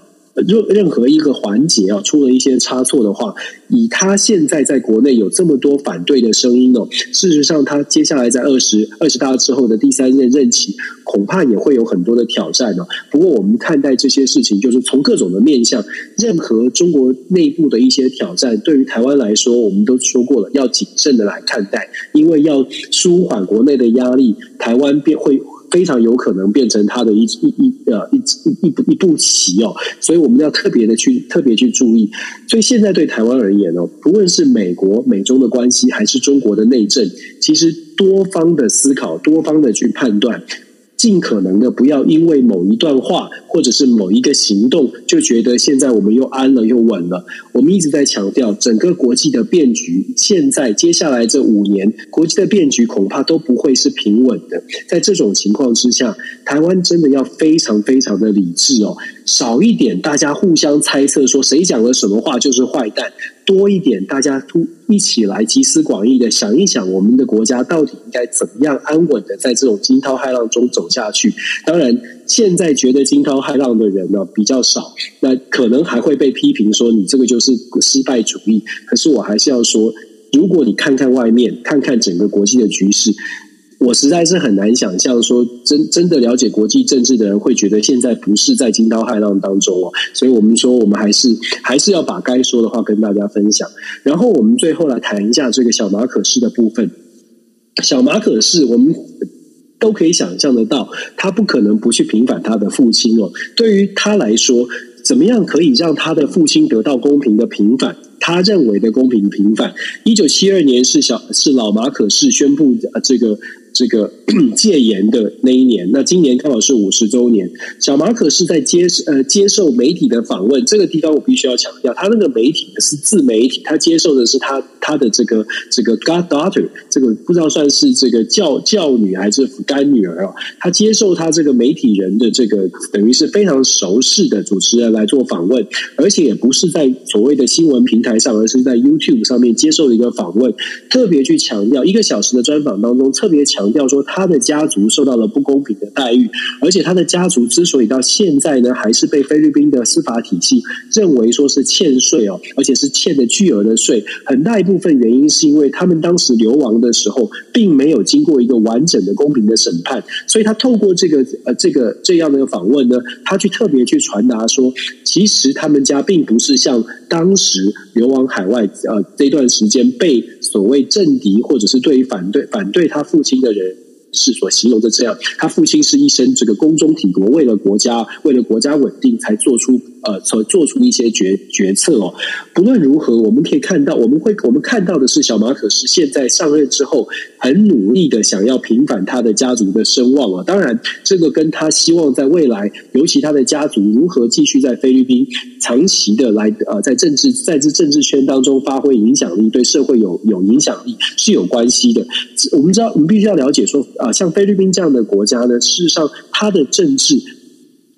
任任何一个环节啊，出了一些差错的话，以他现在在国内有这么多反对的声音哦，事实上，他接下来在二十二十大之后的第三任任期，恐怕也会有很多的挑战哦。不过，我们看待这些事情，就是从各种的面向，任何中国内部的一些挑战，对于台湾来说，我们都说过了，要谨慎的来看待，因为要舒缓国内的压力，台湾便会。非常有可能变成他的一一一呃一一一一步棋哦，所以我们要特别的去特别去注意。所以现在对台湾而言哦，不论是美国美中的关系，还是中国的内政，其实多方的思考，多方的去判断。尽可能的不要因为某一段话或者是某一个行动，就觉得现在我们又安了又稳了。我们一直在强调，整个国际的变局，现在接下来这五年，国际的变局恐怕都不会是平稳的。在这种情况之下，台湾真的要非常非常的理智哦，少一点大家互相猜测说谁讲了什么话就是坏蛋。多一点，大家都一起来集思广益的想一想，我们的国家到底应该怎么样安稳的在这种惊涛骇浪中走下去。当然，现在觉得惊涛骇浪的人呢比较少，那可能还会被批评说你这个就是失败主义。可是我还是要说，如果你看看外面，看看整个国际的局势。我实在是很难想象，说真真的了解国际政治的人会觉得现在不是在惊涛骇浪当中哦，所以我们说，我们还是还是要把该说的话跟大家分享。然后我们最后来谈一下这个小马可仕的部分。小马可仕，我们都可以想象得到，他不可能不去平反他的父亲哦。对于他来说，怎么样可以让他的父亲得到公平的平反？他认为的公平平反。一九七二年是小是老马可仕宣布这个。这个 戒严的那一年，那今年刚好是五十周年。小马可是在接呃接受媒体的访问，这个地方我必须要强调，他那个媒体是自媒体，他接受的是他他的这个这个 goddaughter，这个不知道算是这个教教女还是干女儿啊？他接受他这个媒体人的这个等于是非常熟识的主持人来做访问，而且也不是在所谓的新闻平台上，而是在 YouTube 上面接受的一个访问，特别去强调一个小时的专访当中，特别强。强调说他的家族受到了不公平的待遇，而且他的家族之所以到现在呢，还是被菲律宾的司法体系认为说是欠税哦，而且是欠的巨额的税，很大一部分原因是因为他们当时流亡的时候，并没有经过一个完整的公平的审判，所以他透过这个呃这个这样的访问呢，他去特别去传达说，其实他们家并不是像当时流亡海外呃这段时间被所谓政敌或者是对于反对反对他父亲的是所形容的这样，他父亲是一生这个宫中体国，为了国家，为了国家稳定，才做出呃，所做出一些决决策哦。不论如何，我们可以看到，我们会我们看到的是，小马可是现在上任之后，很努力的想要平反他的家族的声望啊。当然，这个跟他希望在未来，尤其他的家族如何继续在菲律宾长期的来呃，在政治在这政治圈当中发挥影响力，对社会有有影响力是有关系的。我们知道，我们必须要了解说。啊，像菲律宾这样的国家呢，事实上，它的政治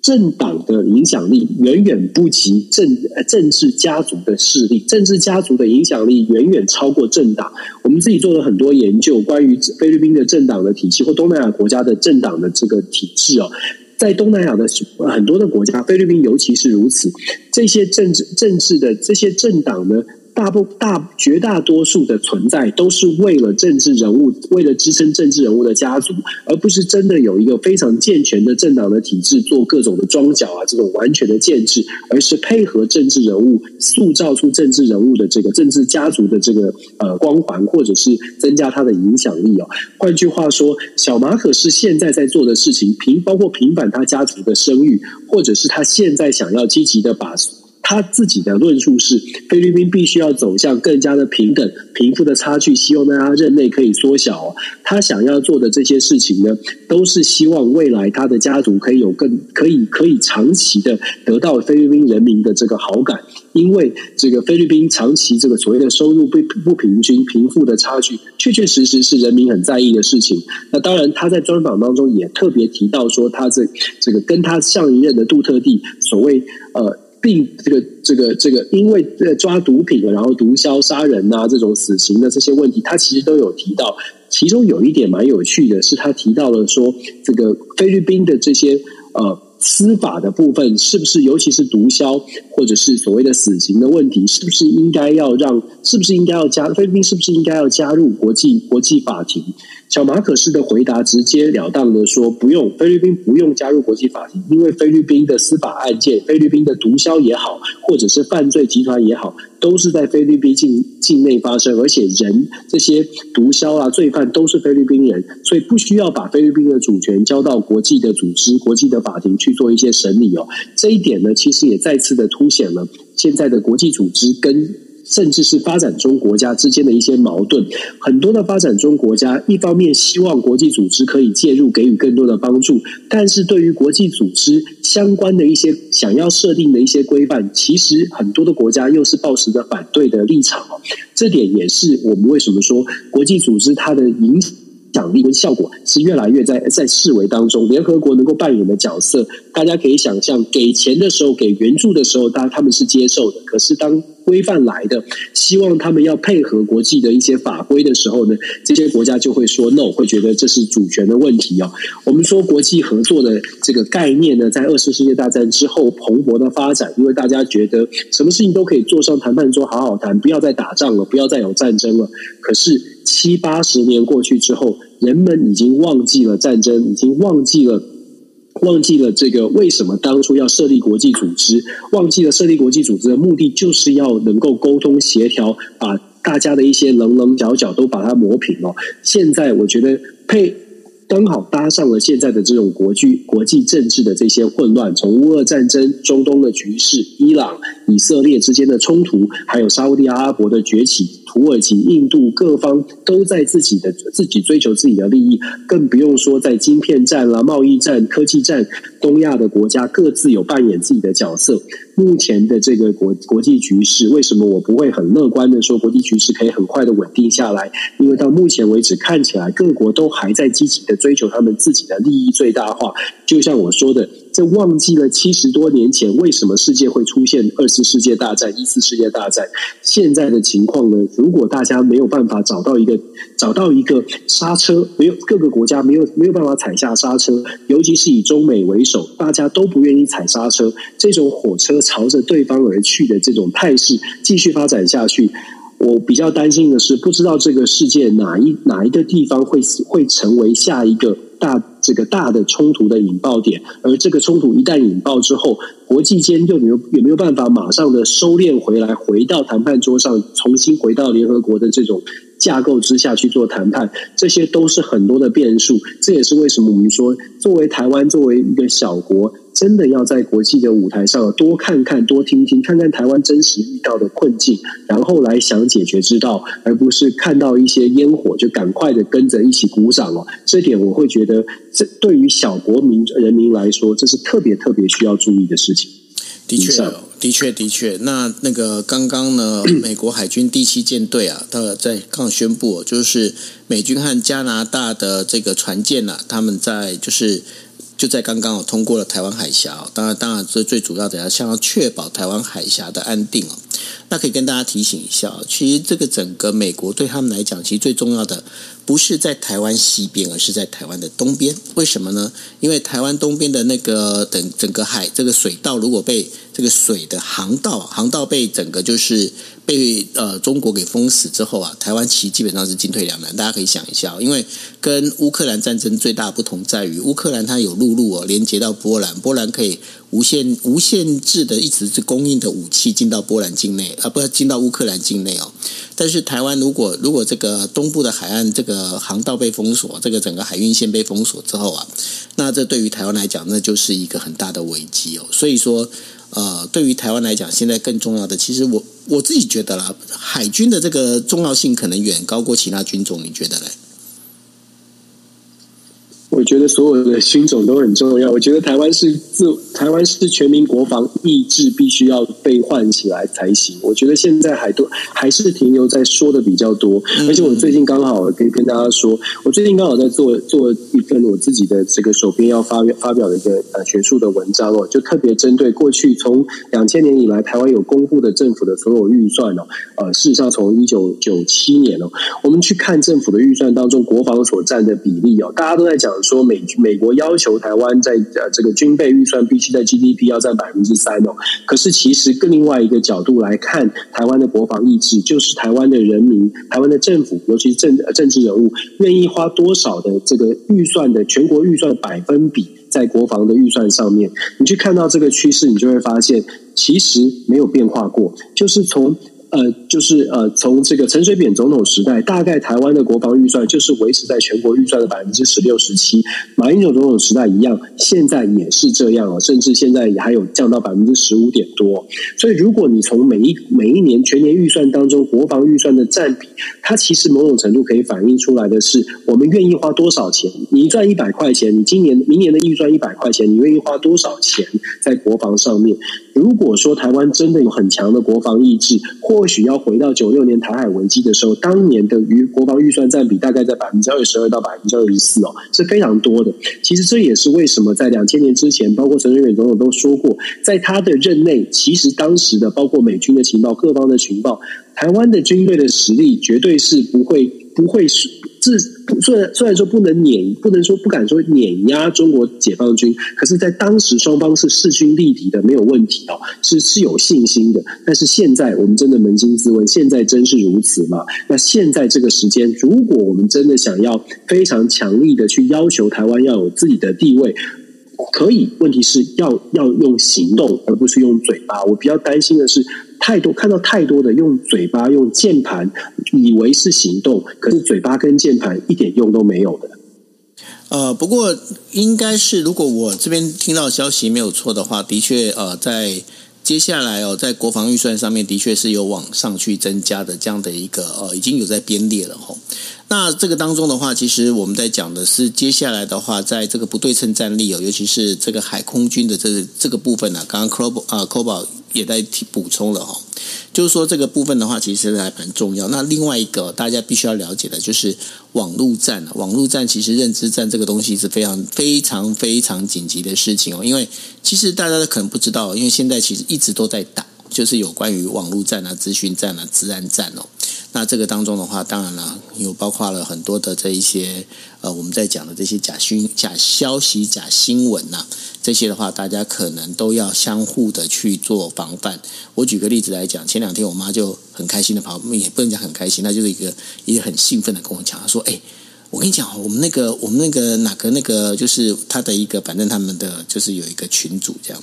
政党的影响力远远不及政政治家族的势力，政治家族的影响力远远超过政党。我们自己做了很多研究，关于菲律宾的政党的体系或东南亚国家的政党的这个体制哦，在东南亚的很多的国家，菲律宾尤其是如此，这些政治政治的这些政党呢。大部大绝大多数的存在都是为了政治人物，为了支撑政治人物的家族，而不是真的有一个非常健全的政党的体制做各种的装脚啊，这种完全的建制，而是配合政治人物塑造出政治人物的这个政治家族的这个呃光环，或者是增加他的影响力哦。换句话说，小马可是现在在做的事情，平包括平反他家族的声誉，或者是他现在想要积极的把。他自己的论述是，菲律宾必须要走向更加的平等，贫富的差距希望大家任内可以缩小。他想要做的这些事情呢，都是希望未来他的家族可以有更可以可以长期的得到菲律宾人民的这个好感。因为这个菲律宾长期这个所谓的收入不不平均、贫富的差距，确确实实是人民很在意的事情。那当然，他在专访当中也特别提到说，他这这个跟他上一任的杜特地所谓呃，并这个这个这个，因为抓毒品然后毒枭杀人呐、啊、这种死刑的这些问题，他其实都有提到。其中有一点蛮有趣的是，他提到了说，这个菲律宾的这些呃。司法的部分是不是，尤其是毒枭或者是所谓的死刑的问题，是不是应该要让？是不是应该要加？菲律宾是不是应该要加入国际国际法庭？小马可斯的回答直截了当的说：“不用，菲律宾不用加入国际法庭，因为菲律宾的司法案件，菲律宾的毒枭也好，或者是犯罪集团也好，都是在菲律宾境境内发生，而且人这些毒枭啊罪犯都是菲律宾人，所以不需要把菲律宾的主权交到国际的组织、国际的法庭去做一些审理哦。这一点呢，其实也再次的凸显了现在的国际组织跟。”甚至是发展中国家之间的一些矛盾，很多的发展中国家一方面希望国际组织可以介入，给予更多的帮助，但是对于国际组织相关的一些想要设定的一些规范，其实很多的国家又是抱持着反对的立场。这点也是我们为什么说国际组织它的影响力跟效果是越来越在在视为当中，联合国能够扮演的角色，大家可以想象，给钱的时候，给援助的时候，当然他们是接受的，可是当规范来的，希望他们要配合国际的一些法规的时候呢，这些国家就会说 no，会觉得这是主权的问题哦。我们说国际合作的这个概念呢，在二次世界大战之后蓬勃的发展，因为大家觉得什么事情都可以坐上谈判桌好好谈，不要再打仗了，不要再有战争了。可是七八十年过去之后，人们已经忘记了战争，已经忘记了。忘记了这个为什么当初要设立国际组织？忘记了设立国际组织的目的就是要能够沟通协调，把大家的一些棱棱角角都把它磨平了。现在我觉得配。刚好搭上了现在的这种国际国际政治的这些混乱，从乌俄战争、中东的局势、伊朗、以色列之间的冲突，还有沙乌地阿拉伯的崛起，土耳其、印度各方都在自己的自己追求自己的利益，更不用说在晶片战啦、贸易战、科技战，东亚的国家各自有扮演自己的角色。目前的这个国国际局势，为什么我不会很乐观的说国际局势可以很快的稳定下来？因为到目前为止，看起来各国都还在积极的追求他们自己的利益最大化。就像我说的，这忘记了七十多年前为什么世界会出现二次世界大战、一次世界大战。现在的情况呢？如果大家没有办法找到一个找到一个刹车，没有各个国家没有没有办法踩下刹车，尤其是以中美为首，大家都不愿意踩刹车，这种火车。朝着对方而去的这种态势继续发展下去，我比较担心的是，不知道这个世界哪一哪一个地方会会成为下一个大这个大的冲突的引爆点，而这个冲突一旦引爆之后，国际间又没有有没有办法马上的收敛回来，回到谈判桌上，重新回到联合国的这种架构之下去做谈判，这些都是很多的变数。这也是为什么我们说，作为台湾，作为一个小国。真的要在国际的舞台上多看看、多听听，看看台湾真实遇到的困境，然后来想解决之道，而不是看到一些烟火就赶快的跟着一起鼓掌哦。这点我会觉得，这对于小国民人民来说，这是特别特别需要注意的事情。的确，的确，的确。那那个刚刚呢，美国海军第七舰队啊，他在刚宣布，就是美军和加拿大的这个船舰啊，他们在就是。就在刚刚，我通过了台湾海峡。当然，当然，这最主要的要想要确保台湾海峡的安定哦。那可以跟大家提醒一下，其实这个整个美国对他们来讲，其实最重要的不是在台湾西边，而是在台湾的东边。为什么呢？因为台湾东边的那个等整个海这个水道，如果被这个水的航道航道被整个就是。被呃中国给封死之后啊，台湾其实基本上是进退两难。大家可以想一下，因为跟乌克兰战争最大不同在于，乌克兰它有陆路哦，连接到波兰，波兰可以无限无限制的一直是供应的武器进到波兰境内，啊，不要进到乌克兰境内哦。但是台湾如果如果这个东部的海岸这个航道被封锁，这个整个海运线被封锁之后啊，那这对于台湾来讲，那就是一个很大的危机哦。所以说，呃，对于台湾来讲，现在更重要的，其实我我自己觉得啦，海军的这个重要性可能远高过其他军种，你觉得嘞？我觉得所有的军种都很重要。我觉得台湾是自台湾是全民国防意志必须要被唤起来才行。我觉得现在还都还是停留在说的比较多，而且我最近刚好可以跟大家说，我最近刚好在做做一份我自己的这个手边要发表发表的一个呃学术的文章哦，就特别针对过去从两千年以来台湾有公布的政府的所有预算哦，呃，事实上从一九九七年哦，我们去看政府的预算当中国防所占的比例哦，大家都在讲。说美美国要求台湾在呃这个军备预算必须在 GDP 要占百分之三哦，可是其实更另外一个角度来看，台湾的国防意志就是台湾的人民、台湾的政府，尤其是政政治人物愿意花多少的这个预算的全国预算的百分比在国防的预算上面，你去看到这个趋势，你就会发现其实没有变化过，就是从。呃，就是呃，从这个陈水扁总统时代，大概台湾的国防预算就是维持在全国预算的百分之十六、十七。马英九总统时代一样，现在也是这样哦，甚至现在也还有降到百分之十五点多。所以，如果你从每一每一年全年预算当中国防预算的占比，它其实某种程度可以反映出来的是，我们愿意花多少钱。你赚一百块钱，你今年、明年的预算一百块钱，你愿意花多少钱在国防上面？如果说台湾真的有很强的国防意志，或或许要回到九六年台海危机的时候，当年的于国防预算占比大概在百分之二十二到百分之二十四哦，是非常多的。其实这也是为什么在两千年之前，包括陈水扁总统都说过，在他的任内，其实当时的包括美军的情报、各方的情报，台湾的军队的实力绝对是不会不会是。自虽然虽然说不能碾，不能说不敢说碾压中国解放军，可是，在当时双方是势均力敌的，没有问题哦，是是有信心的。但是现在我们真的扪心自问，现在真是如此吗？那现在这个时间，如果我们真的想要非常强力的去要求台湾要有自己的地位，可以，问题是要要用行动，而不是用嘴巴。我比较担心的是。太多看到太多的用嘴巴用键盘，以为是行动，可是嘴巴跟键盘一点用都没有的。呃，不过应该是，如果我这边听到消息没有错的话，的确呃，在接下来哦，在国防预算上面的确是有往上去增加的这样的一个呃，已经有在编列了吼。那这个当中的话，其实我们在讲的是接下来的话，在这个不对称战力哦，尤其是这个海空军的这个、这个部分呢、刚刚 Cob 啊 Cobal 也在提补充了哈，就是说这个部分的话，其实还蛮重要。那另外一个大家必须要了解的就是网络战，网络战其实认知战这个东西是非常非常非常紧急的事情哦，因为其实大家都可能不知道，因为现在其实一直都在打，就是有关于网络战啊、资讯战啊、治安战哦。那这个当中的话，当然了，有包括了很多的这一些呃，我们在讲的这些假讯、假消息、假新闻呐、这些的话，大家可能都要相互的去做防范。我举个例子来讲，前两天我妈就很开心的跑，也不能讲很开心，那就是一个也很兴奋的跟我讲，她说：“哎，我跟你讲，我们那个我们那个哪个那个，就是他的一个，反正他们的就是有一个群组这样，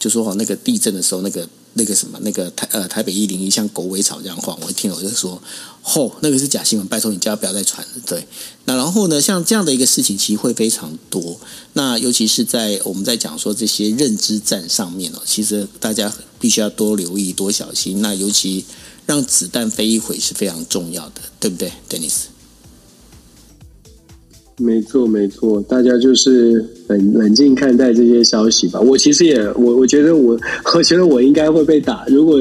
就说哦，那个地震的时候那个。”那个什么，那个台呃台北一零一像狗尾草这样晃，我一听我就说，吼、哦，那个是假新闻，拜托你家不要再传了。对，那然后呢，像这样的一个事情，其实会非常多。那尤其是在我们在讲说这些认知战上面哦，其实大家必须要多留意、多小心。那尤其让子弹飞一会是非常重要的，对不对，Dennis？没错，没错，大家就是冷冷静看待这些消息吧。我其实也，我我觉得我，我觉得我应该会被打。如果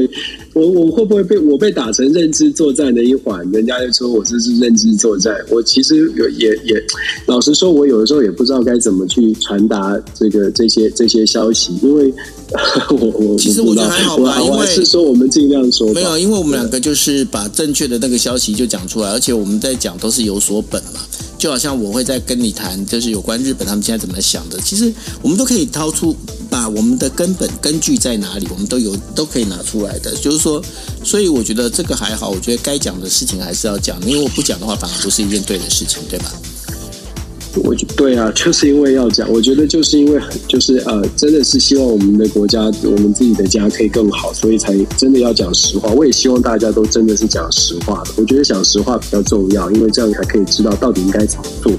我我会不会被我被打成认知作战的一环？人家就说我这是认知作战。我其实有也也，老实说，我有的时候也不知道该怎么去传达这个这些这些消息，因为 我我其实我觉得还好吧，因为是说我们尽量说，没有，因为我们两个就是把正确的那个消息就讲出来，而且我们在讲都是有所本嘛。就好像我会在跟你谈，就是有关日本他们现在怎么想的。其实我们都可以掏出，把我们的根本根据在哪里，我们都有都可以拿出来的。就是说，所以我觉得这个还好。我觉得该讲的事情还是要讲，因为我不讲的话，反而不是一件对的事情，对吧？我觉对啊，就是因为要讲，我觉得就是因为就是呃，真的是希望我们的国家，我们自己的家可以更好，所以才真的要讲实话。我也希望大家都真的是讲实话的。我觉得讲实话比较重要，因为这样才可以知道到底应该怎么做。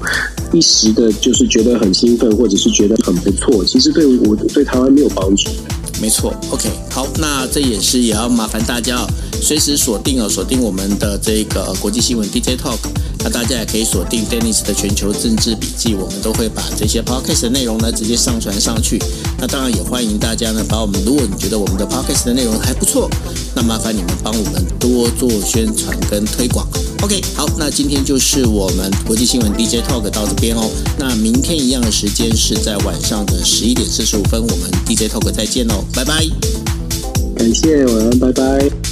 一时的就是觉得很兴奋，或者是觉得很不错，其实对我对台湾没有帮助。没错，OK，好，那这也是也要麻烦大家哦，随时锁定哦，锁定我们的这个国际新闻 DJ Talk。那大家也可以锁定 Dennis 的全球政治笔记，我们都会把这些 Podcast 的内容呢直接上传上去。那当然也欢迎大家呢，把我们如果你觉得我们的 Podcast 的内容还不错，那麻烦你们帮我们多做宣传跟推广。OK，好，那今天就是我们国际新闻 DJ Talk 到这边哦。那明天一样的时间是在晚上的十一点四十五分，我们 DJ Talk 再见哦，拜拜。感谢，晚安，拜拜。